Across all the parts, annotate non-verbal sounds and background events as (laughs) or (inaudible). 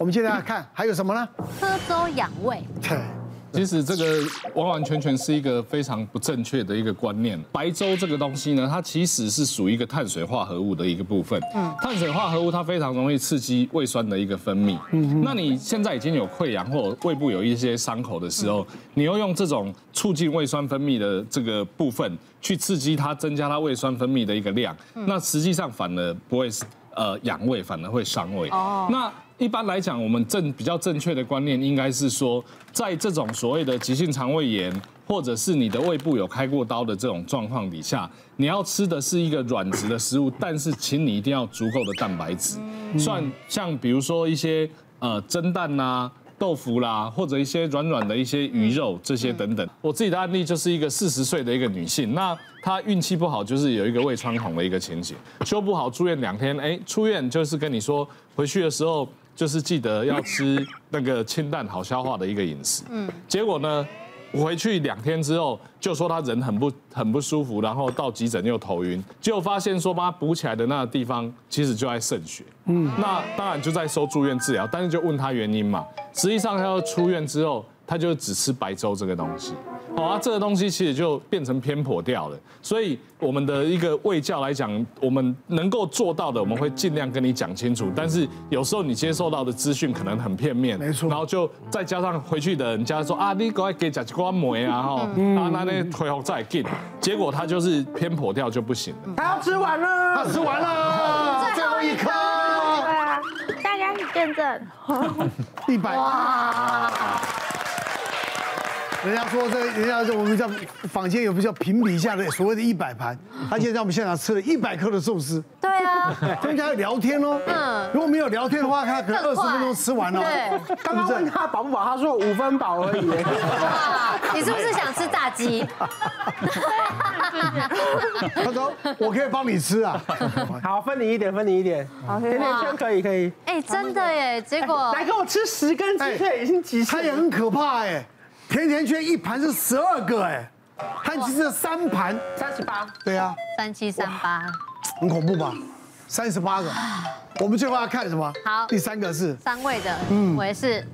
我们接下来看还有什么呢？喝粥养胃。对。其实这个完完全全是一个非常不正确的一个观念。白粥这个东西呢，它其实是属于一个碳水化合物的一个部分。嗯，碳水化合物它非常容易刺激胃酸的一个分泌。嗯，那你现在已经有溃疡或胃部有一些伤口的时候，你又用这种促进胃酸分泌的这个部分去刺激它，增加它胃酸分泌的一个量，那实际上反而不会呃养胃，反而会伤胃。哦，那。一般来讲，我们正比较正确的观念应该是说，在这种所谓的急性肠胃炎，或者是你的胃部有开过刀的这种状况底下，你要吃的是一个软质的食物，但是请你一定要足够的蛋白质，算像比如说一些呃蒸蛋呐、啊。豆腐啦，或者一些软软的一些鱼肉这些等等。我自己的案例就是一个四十岁的一个女性，那她运气不好，就是有一个胃穿孔的一个情形，修不好，住院两天，哎，出院就是跟你说，回去的时候就是记得要吃那个清淡好消化的一个饮食。嗯，结果呢？回去两天之后，就说他人很不很不舒服，然后到急诊又头晕，结果发现说把他补起来的那个地方其实就在肾血，嗯，那当然就在收住院治疗，但是就问他原因嘛，实际上他要出院之后，他就只吃白粥这个东西。好啊，这个东西其实就变成偏颇掉了。所以我们的一个卫教来讲，我们能够做到的，我们会尽量跟你讲清楚。但是有时候你接受到的资讯可能很片面，没错。然后就再加上回去的人家说啊，你赶快给甲基瓜膜啊，哈，啊那那回后再进，结果他就是偏颇掉就不行了。他要吃完了，他吃完了，最后一颗。对啊，大家见证，一百。哇。人家说这，人家说我们叫坊间有不叫评比下的所谓的一百盘，他现在在我们现场吃了一百颗的寿司。对啊，(laughs) 跟人家聊天哦。嗯。如果没有聊天的话，他可能二十分钟吃完了。对。刚刚问他饱不饱，他说五分饱而已。(laughs) 你是不是想吃炸鸡？(laughs) 他说我可以帮你吃啊。好，分你一点，分你一点。好，甜甜圈可以可以。哎，真的耶，结果来跟我吃十根鸡腿已经极限。他也很可怕哎。甜甜圈一盘是十二个哎，他其实三盘。三十八，对啊，三七三八，很恐怖吧？三十八个，(sighs) 我们最后要看什么？好，第三个是？三位的，嗯，我也是。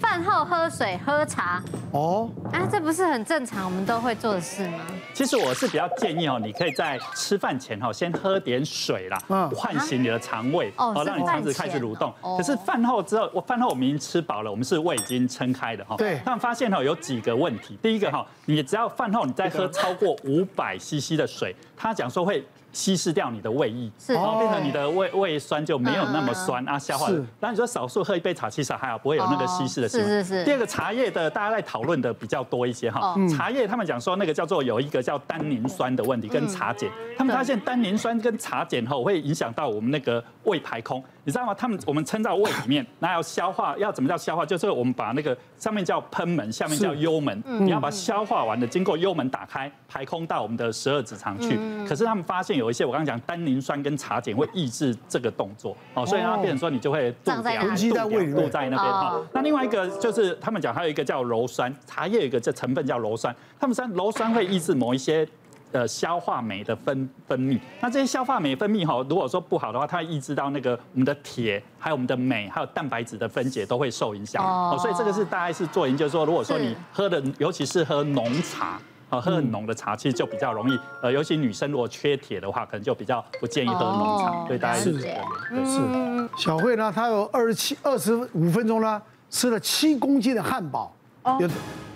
饭后喝水喝茶。哦，啊，这不是很正常，我们都会做的事吗？其实我是比较建议哦，你可以在吃饭前哈，先喝点水啦，嗯，唤醒你的肠胃哦，让你肠子开始蠕动。可是饭后之后，我饭后我们已经吃饱了，我们是胃已经撑开的哈。对。但发现哈有几个问题，第一个哈，你只要饭后你再喝超过五百 CC 的水，他讲说会。稀释掉你的胃液，然后变成你的胃胃酸就没有那么酸啊，消化。那你说少数喝一杯茶，其实还好，不会有那个稀释的情况。是是是。第二个茶叶的，大家在讨论的比较多一些哈。茶叶他们讲说那个叫做有一个叫单宁酸的问题，跟茶碱。他们发现单宁酸跟茶碱后会影响到我们那个胃排空。你知道吗？他们我们撑到胃里面，那要消化，要怎么叫消化？就是我们把那个上面叫賁门，下面叫幽门，你要把消化完的经过幽门打开，排空到我们的十二指肠去。可是他们发现有一些，我刚刚讲单宁酸跟茶碱会抑制这个动作，哦，所以它变成说你就会肚子胀，肚在那边哈。那另外一个就是他们讲还有一个叫鞣酸，茶叶有一个这成分叫鞣酸，他们说鞣酸会抑制某一些。呃消化酶的分分泌，那这些消化酶分泌哈，如果说不好的话，它会抑制到那个我们的铁，还有我们的镁，还有蛋白质的分解都会受影响。哦，所以这个是大概是做研究说，如果说你喝的，尤其是喝浓茶，啊，喝很浓的茶，其实就比较容易，呃，尤其女生如果缺铁的话，可能就比较不建议喝浓茶。所以大家是这样。是。小慧呢，她有二十七二十五分钟呢，吃了七公斤的汉堡。哦。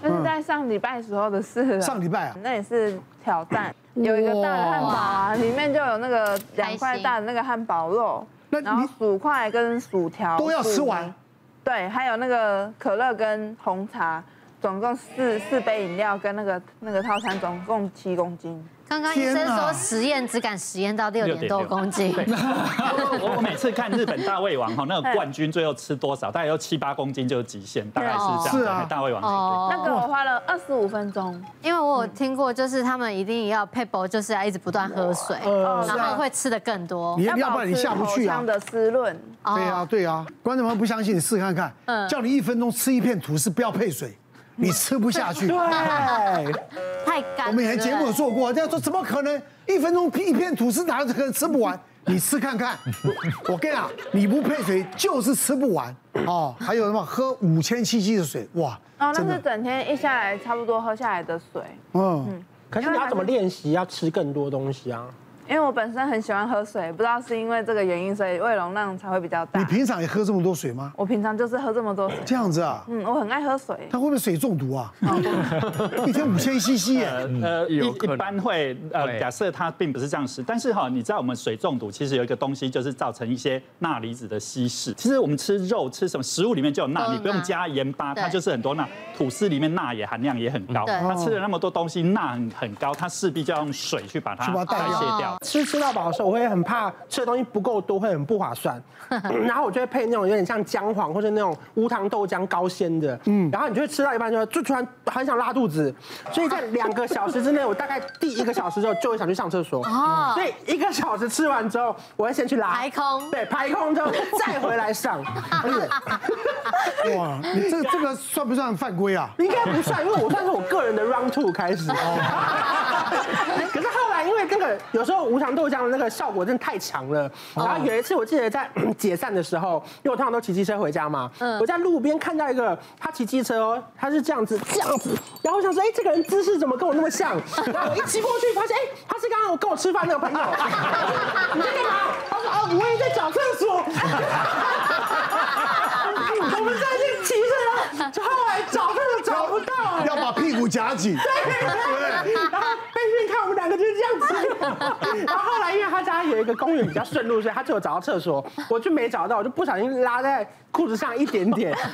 那是在上礼拜时候的事。上礼拜啊。那也是。挑战有一个大的汉堡啊，里面就有那个两块大的那个汉堡肉，然后薯块跟薯条都要吃完。对，还有那个可乐跟红茶，总共四四杯饮料跟那个那个套餐，总共七公斤。刚刚医生说实验只敢实验到六点多公斤。(laughs) 我我每次看日本大胃王哈，那个冠军最后吃多少？大概有七八公斤就是极限，大概是这样。是啊，大胃王。哦。那个我花了二十五分钟，因为我有听过，就是他们一定要配饱，就是要一直不断喝水，然后会吃的更多。你要不然你下不去啊。的湿润。对啊对啊，观众们不相信，你试看看。嗯。叫你一分钟吃一片吐司，不要配水。你吃不下去，(laughs) 对，(laughs) 太干。我们以前节目有做过，这样说怎么可能？一分钟一片吐司哪可能吃不完？(laughs) 你吃看看。我跟你讲，你不配水就是吃不完哦。还有什么喝五千 CC 的水，哇！哦，那是整天一下来差不多喝下来的水。嗯嗯。可是你要怎么练习要吃更多东西啊？因为我本身很喜欢喝水，不知道是因为这个原因，所以胃容量才会比较大。你平常也喝这么多水吗？我平常就是喝这么多水。这样子啊？嗯，我很爱喝水。他会不会水中毒啊？(laughs) 一天五千 CC 耶。呃，一一般会呃，假设它并不是这样吃，但是哈，你知道我们水中毒其实有一个东西，就是造成一些钠离子的稀释。其实我们吃肉吃什么食物里面就有钠，你不用加盐巴，它就是很多钠。吐司里面钠也含量也很高，他吃了那么多东西，钠很很高，它势必就要用水去把它代谢掉。吃吃到饱的时候，我会很怕吃的东西不够多，会很不划算。(laughs) 然后我就会配那种有点像姜黄或者那种无糖豆浆高纤的，嗯，然后你就会吃到一半就就突然很想拉肚子，所以在两个小时之内，我大概第一个小时之后就会想去上厕所。哦，所以一个小时吃完之后，我会先去拉排空，对，排空之后再回来上。(laughs) (laughs) 哇，你这个这个算不算犯规啊？应该不算，因为我算是我个人的 round two 开始。可是后来因为那个有时候无糖豆浆的那个效果真的太强了，然后有一次我记得在 (clears throat) 解散的时候，因为我通常都骑机车回家嘛，我在路边看到一个他骑机车哦，他是这样子这样子，然后我想说，哎，这个人姿势怎么跟我那么像？(laughs) 然后我一骑过去发现，哎，他是刚刚我跟我吃饭那个朋友。(laughs) 你在干嘛？他说，啊，我也在找厕所。(laughs) 我们在这骑车，就后来找厕所找不到，要把屁股夹紧。对，然后背面看我们两个就是这样子。(laughs) 然后来呀家有一个公园比较顺路，所以他就有找到厕所，(laughs) 我就没找到，我就不小心拉在裤子上一点点。(laughs)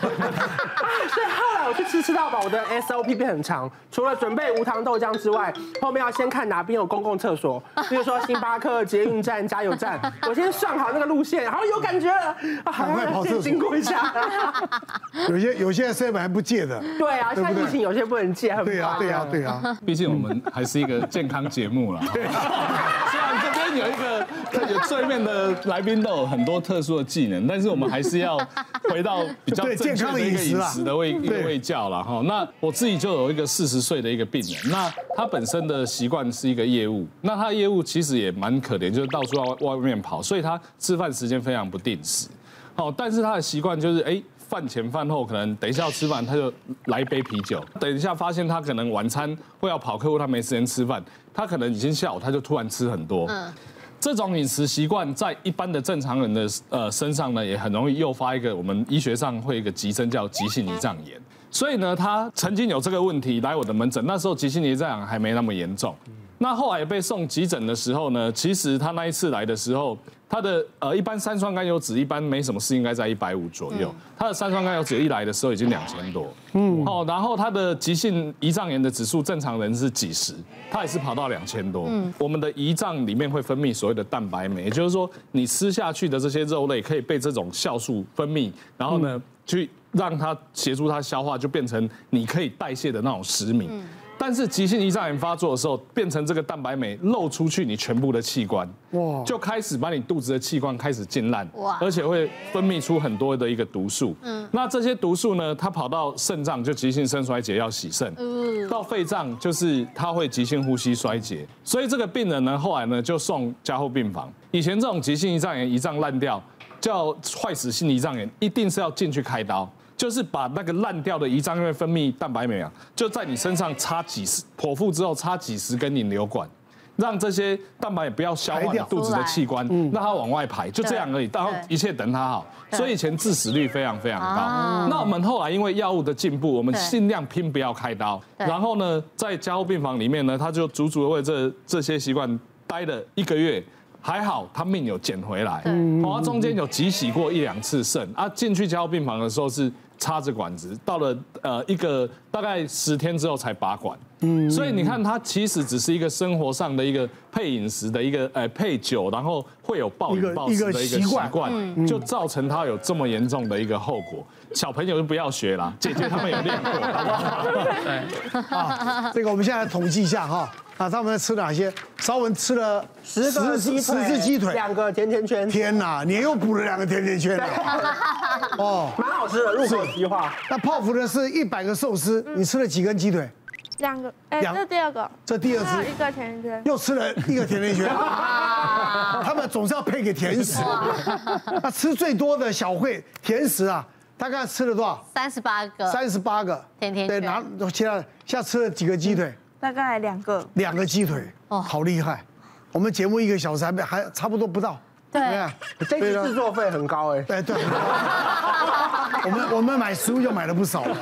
所以后来我去吃吃到饱，我的 SOP 变很长，除了准备无糖豆浆之外，后面要先看哪边有公共厕所，比如说星巴克、捷运站、加油站，(laughs) 我先算好那个路线，然后有感觉了，赶快跑厕所。经过一下。有些有些 seven 还不借的，对啊，现在疫情有些不能借，很对啊，对啊，对啊。毕竟我们还是一个健康节目了。对然有一个，有对面的来宾都有很多特殊的技能，但是我们还是要回到比较正确的一个饮食的卫一个卫教了哈。那我自己就有一个四十岁的一个病人，那他本身的习惯是一个业务，那他的业务其实也蛮可怜，就是到处要外面跑，所以他吃饭时间非常不定时。好，但是他的习惯就是，哎，饭前饭后可能等一下要吃饭，他就来一杯啤酒。等一下发现他可能晚餐会要跑客户，他没时间吃饭，他可能已经下午他就突然吃很多。嗯，这种饮食习惯在一般的正常人的呃身上呢，也很容易诱发一个我们医学上会有一个急症叫急性胰脏炎。所以呢，他曾经有这个问题来我的门诊，那时候急性胰脏炎还没那么严重。那后来被送急诊的时候呢，其实他那一次来的时候。他的呃，一般三酸甘油酯一般没什么事，应该在一百五左右。它的三酸甘油酯一来的时候已经两千多，嗯，哦，然后它的急性胰脏炎的指数正常人是几十，它也是跑到两千多。嗯，我们的胰脏里面会分泌所谓的蛋白酶，也就是说你吃下去的这些肉类可以被这种酵素分泌，然后呢去让它协助它消化，就变成你可以代谢的那种食糜。但是急性胰脏炎发作的时候，变成这个蛋白酶漏出去，你全部的器官，哇，就开始把你肚子的器官开始浸烂，哇，而且会分泌出很多的一个毒素，嗯，那这些毒素呢，它跑到肾脏就急性肾衰竭要洗肾，嗯，到肺脏就是它会急性呼吸衰竭，所以这个病人呢，后来呢就送加护病房。以前这种急性胰脏炎，胰脏烂掉叫坏死性胰脏炎，一定是要进去开刀。就是把那个烂掉的胰脏因为分泌蛋白酶啊，就在你身上插几十剖腹之后插几十根引流管，让这些蛋白也不要消化肚子的器官，让它往外排，就这样而已。然后一切等它好，所以以前致死率非常非常高。那我们后来因为药物的进步，我们尽量拼不要开刀。然后呢，在加护病房里面呢，他就足足的为这这些习惯待了一个月。还好他命有捡回来，嗯，他中间有急洗过一两次肾。啊，进去加护病房的时候是插着管子，到了呃一个大概十天之后才拔管，嗯，所以你看他其实只是一个生活上的一个配饮食的一个呃配酒，然后会有暴饮暴食的一个习惯，就造成他有这么严重的一个后果。小朋友就不要学啦，姐姐他们有练过，对，好，(laughs) 这个我们现在来统计一下哈。啊，他们在吃哪些？稍文吃了十个十十只鸡腿，两个甜甜圈。天哪，你又补了两个甜甜圈了。(laughs) 哦，蛮好吃的，入口即化。那泡芙的是一百个寿司，你吃了几根鸡腿？两个，哎，这第二个，这第二只，一个甜甜圈，又吃了一个甜甜圈。(laughs) 他们总是要配给甜食。那吃最多的小慧甜食啊，大概吃了多少？三十八个。三十八个甜甜圈。对，拿其他现在吃了几个鸡腿？大概两个。两个鸡腿，哦，好厉害。我们节目一个小时还没还差不多不到。对。这次制作费很高哎。对 (laughs) 对。我们我们买食物就买了不少了。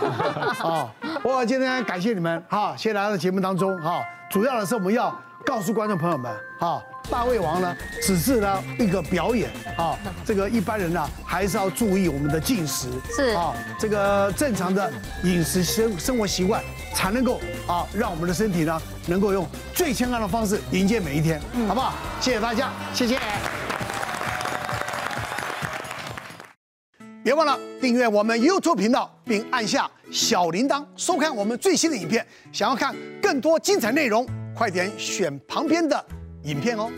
啊，(laughs) 我今天感谢你们哈，先来到节目当中哈。主要的是我们要告诉观众朋友们哈，大胃王呢只是呢一个表演啊，(laughs) 这个一般人呢还是要注意我们的进食是啊，这个正常的饮食生生活习惯才能够啊让我们的身体呢能够用最健康的方式迎接每一天，好不好？谢谢大家，谢谢。别忘了订阅我们 YouTube 频道，并按下小铃铛，收看我们最新的影片。想要看更多精彩内容，快点选旁边的影片哦。